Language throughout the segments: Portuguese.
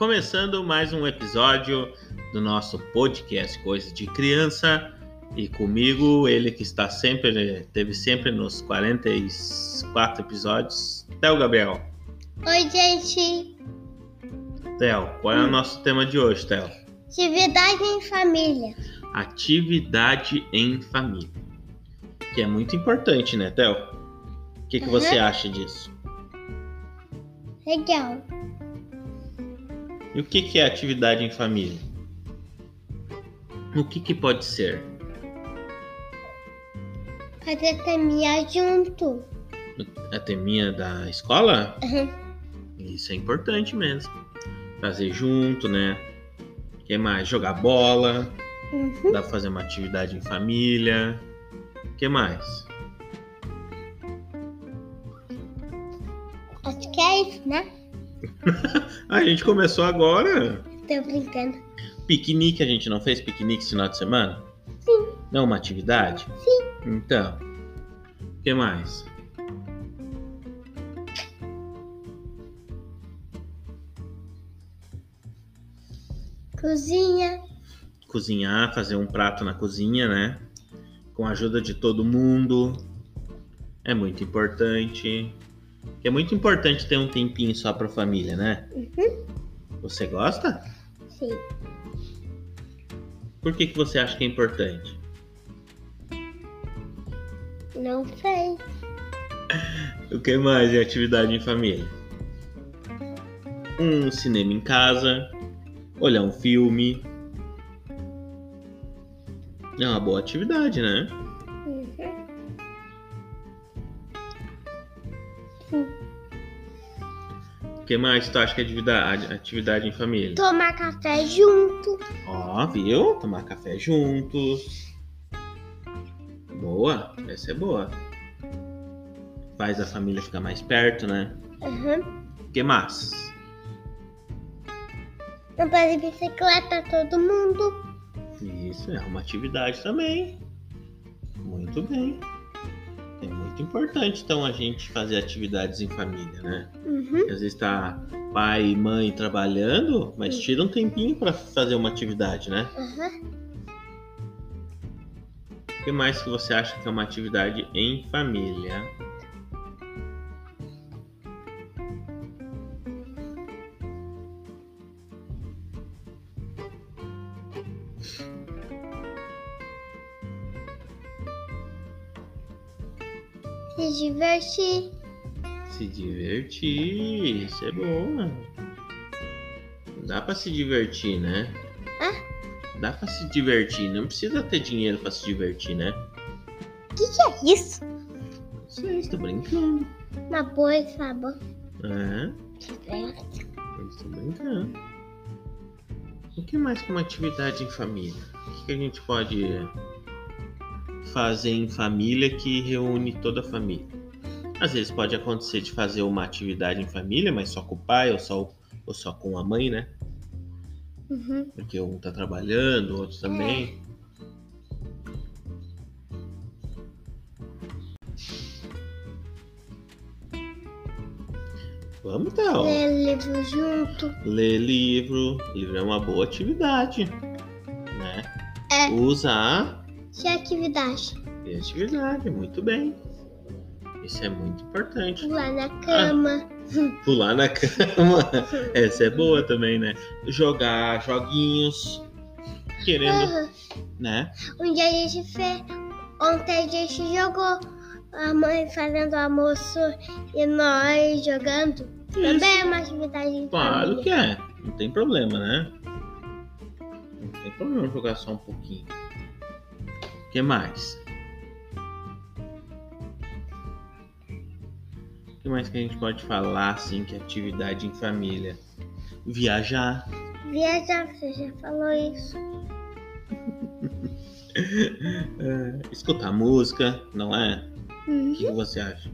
começando mais um episódio do nosso podcast Coisa de Criança. E comigo, ele que está sempre, teve sempre nos 44 episódios, Theo Gabriel. Oi, gente. Theo, qual é o nosso tema de hoje, Theo? Atividade em família. Atividade em família. Que é muito importante, né, Theo? O que, que Uhum. você acha disso? Legal. E o que, que é atividade em família? O que, que pode ser? Fazer caminhar junto. A teminha da escola? Uhum. Isso é importante mesmo. Fazer junto, né? O que mais? Jogar bola. Uhum. Dá pra fazer uma atividade em família. O que mais? Acho que é isso, né? A gente começou agora. Tô brincando. Piquenique, a gente não fez piquenique esse final de semana? Sim. Não, uma atividade? Sim. Então. O que mais? Cozinha. Cozinhar, fazer um prato na cozinha, né? Com a ajuda de todo mundo. É muito importante. É muito importante ter um tempinho só pra família, né? Uhum. Você gosta? Sim. Por que, que você acha que é importante? Não sei. O que mais é atividade em família? Um cinema em casa, olhar um filme. É uma boa atividade, né? O que mais tu acha que é atividade, atividade em família? Tomar café junto. Ó, viu? Tomar café juntos. Boa, essa é boa. Faz a família ficar mais perto, né? Uhum. O que mais? Andar de bicicleta todo mundo. Isso é uma atividade também. Muito bem. É muito importante então a gente fazer atividades em família, né? Uhum. Às vezes tá pai e mãe trabalhando, mas tira um tempinho para fazer uma atividade, né? Uhum. O que mais que você acha que é uma atividade em família? Se divertir. Se divertir, isso é bom. Dá pra se divertir, né? Dá pra se divertir, não precisa ter dinheiro pra se divertir, né? O que, que é isso? Não sei, estou brincando. Na boa, sabe? É, eu estou brincando. O que mais que uma atividade em família? O que, que a gente pode fazer em família que reúne toda a família? Às vezes pode acontecer de fazer uma atividade em família, mas só com o pai ou só, ou só com a mãe, né? Uhum. Porque um tá trabalhando, o outro também. Vamos, Théo. Ler livro junto. Ler livro. Livro é uma boa atividade. Né? É. Usa a Que atividade? criatividade. Muito bem. Isso é muito importante. Pular na cama. Pular na cama. Essa é boa também, né? Jogar joguinhos. Querendo, Uhum. né? Um dia a gente fez. Ontem a gente jogou. A mãe fazendo almoço e nós jogando. Também é uma atividade Claro família. que é. Não tem problema, né? Não tem problema jogar só um pouquinho. O que mais? O que mais que a gente pode falar, assim, que é atividade em família? Viajar. Viajar, você já falou isso. é, escutar música, não é? O Uhum. que você acha?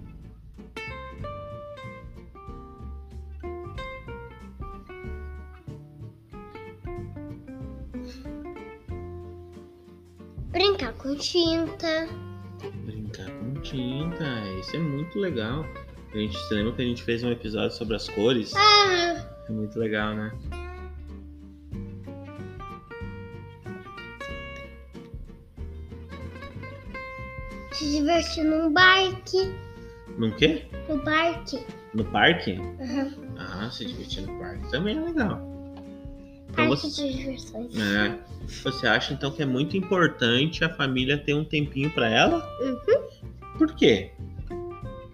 Brincar com tinta. Brincar com tinta, isso é muito legal. A gente se lembra que a gente fez um episódio sobre as cores? Ah! É muito legal, né? Se divertir num parque. Num quê? No parque. No parque? Uhum. Ah, se divertir no parque também é legal. Parque você-. É. Você acha então que é muito importante a família ter um tempinho pra ela? Uhum. Por quê?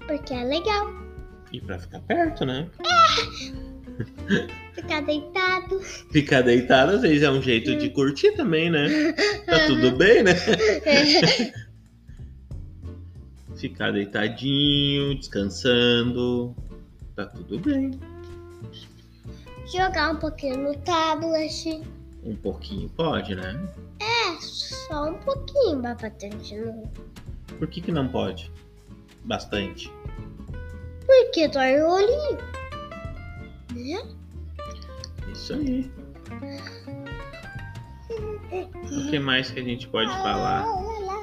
Porque é legal. E pra ficar perto, né? Ficar deitado. Ficar deitado às vezes é um jeito de curtir também, né? Tá tudo bem, né? Ficar deitadinho, descansando. Tá tudo bem. Jogar um pouquinho no tablet. Um pouquinho pode, né? É, só um pouquinho, bastante não. Por que, que não pode? Bastante. Porque dói o olhinho. Né? Isso aí. O que mais que a gente pode falar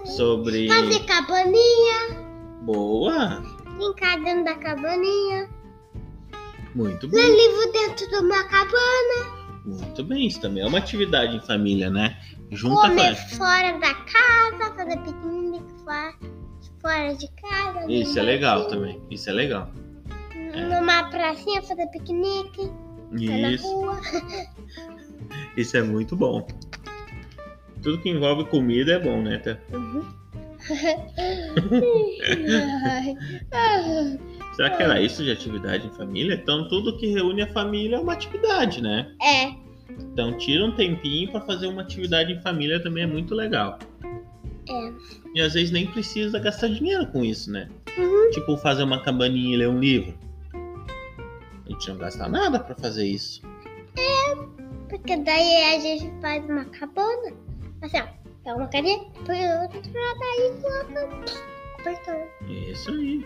sobre. Fazer cabaninha. Boa! Brincar dentro da cabaninha. Muito Ler bem. livro dentro de uma cabana. Muito bem. Isso também é uma atividade em família, né? Junta Comer fora da casa. Fazer piquenique fora, fora de casa. Isso é legal também. Isso é legal. Numa pracinha fazer piquenique. Isso, rua. isso é muito bom. Tudo que envolve comida é bom, né? Tá? Uhum. Será que era isso de atividade em família? Então, tudo que reúne a família é uma atividade, né? é, Então, tira um tempinho pra fazer uma atividade em família também é muito legal. é. E às vezes nem precisa gastar dinheiro com isso, né? Uhum. Tipo, fazer uma cabaninha e ler um livro. A gente não gasta nada pra fazer isso. Porque daí a gente faz uma cabana. Assim, ó. Pega uma carinha, põe outra, daí coloca. Apertou. Isso aí.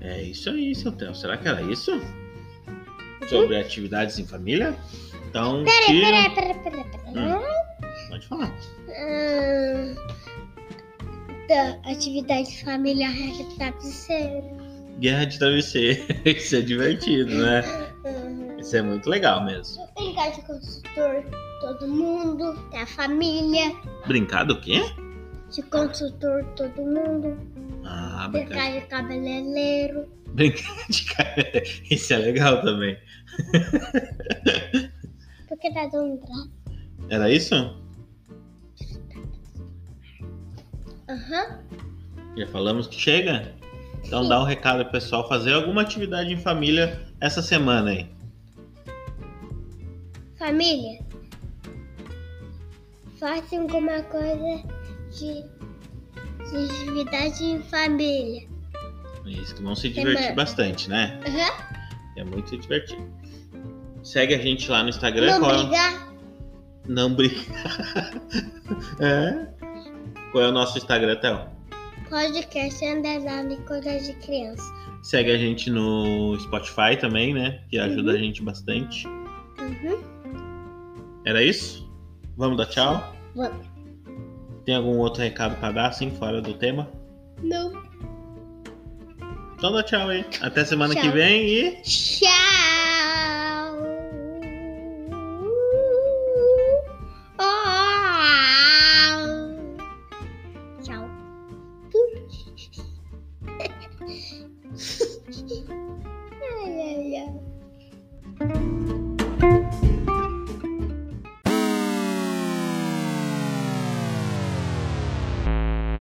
É isso aí, seu Theo. Será que era isso? Sobre atividades em família? Então, Peraí, tira... peraí, peraí, peraí, peraí. Hum. Pode falar. Hum, da atividade familiar é que tá. Guerra de travesseiro. Isso é divertido, né? Hum, Isso é muito legal mesmo. brincar de construtor todo mundo, da família. Brincar do quê? De construtor todo mundo. Ah, brincar Brincar de cabeleireiro. Brincar de cara. Isso é legal também. Porque tá dando graça. Era isso? Aham. Já falamos que chega? Então Sim. dá um recado pro pessoal fazer alguma atividade em família essa semana aí. Família, façam alguma coisa de, de atividade em família. Isso que vão se divertir Semana. bastante, né? Aham. É muito divertido. Segue a gente lá no Instagram. Não qual é- brigar. Não brigar. é. Qual é o nosso Instagram, Théo? Podcast underline coisa de criança. Segue a gente no Spotify também, né? Que ajuda Uhum. a gente bastante. Uhum. Era isso? Vamos dar tchau? Vamos. Tem algum outro recado pra dar, assim, fora do tema? Não. Então dá tchau aí. Até semana que Tchau. vem e. Tchau.